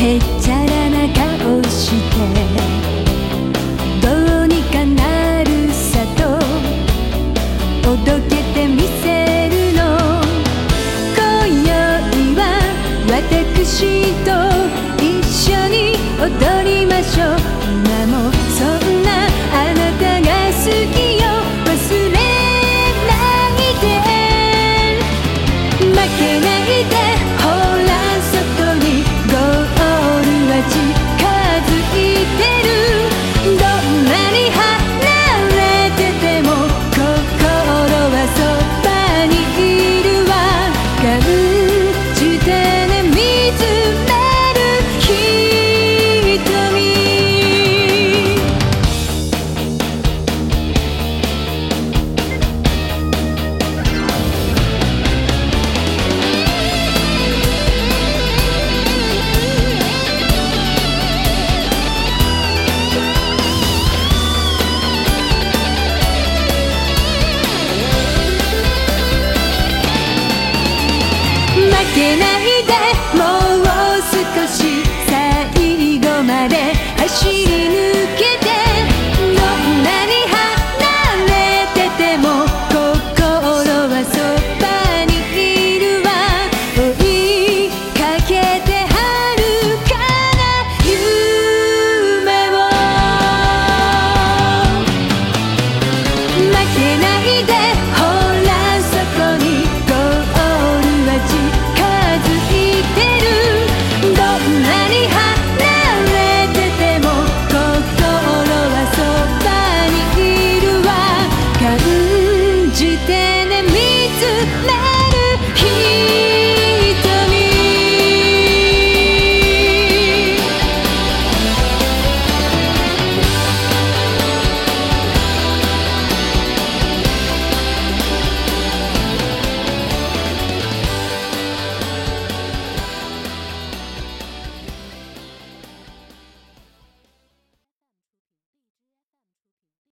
へっちゃらな顔してどうにかなるさとおどけてみせるの。今宵は私と一緒に踊りましょう。けないじてね見つめる日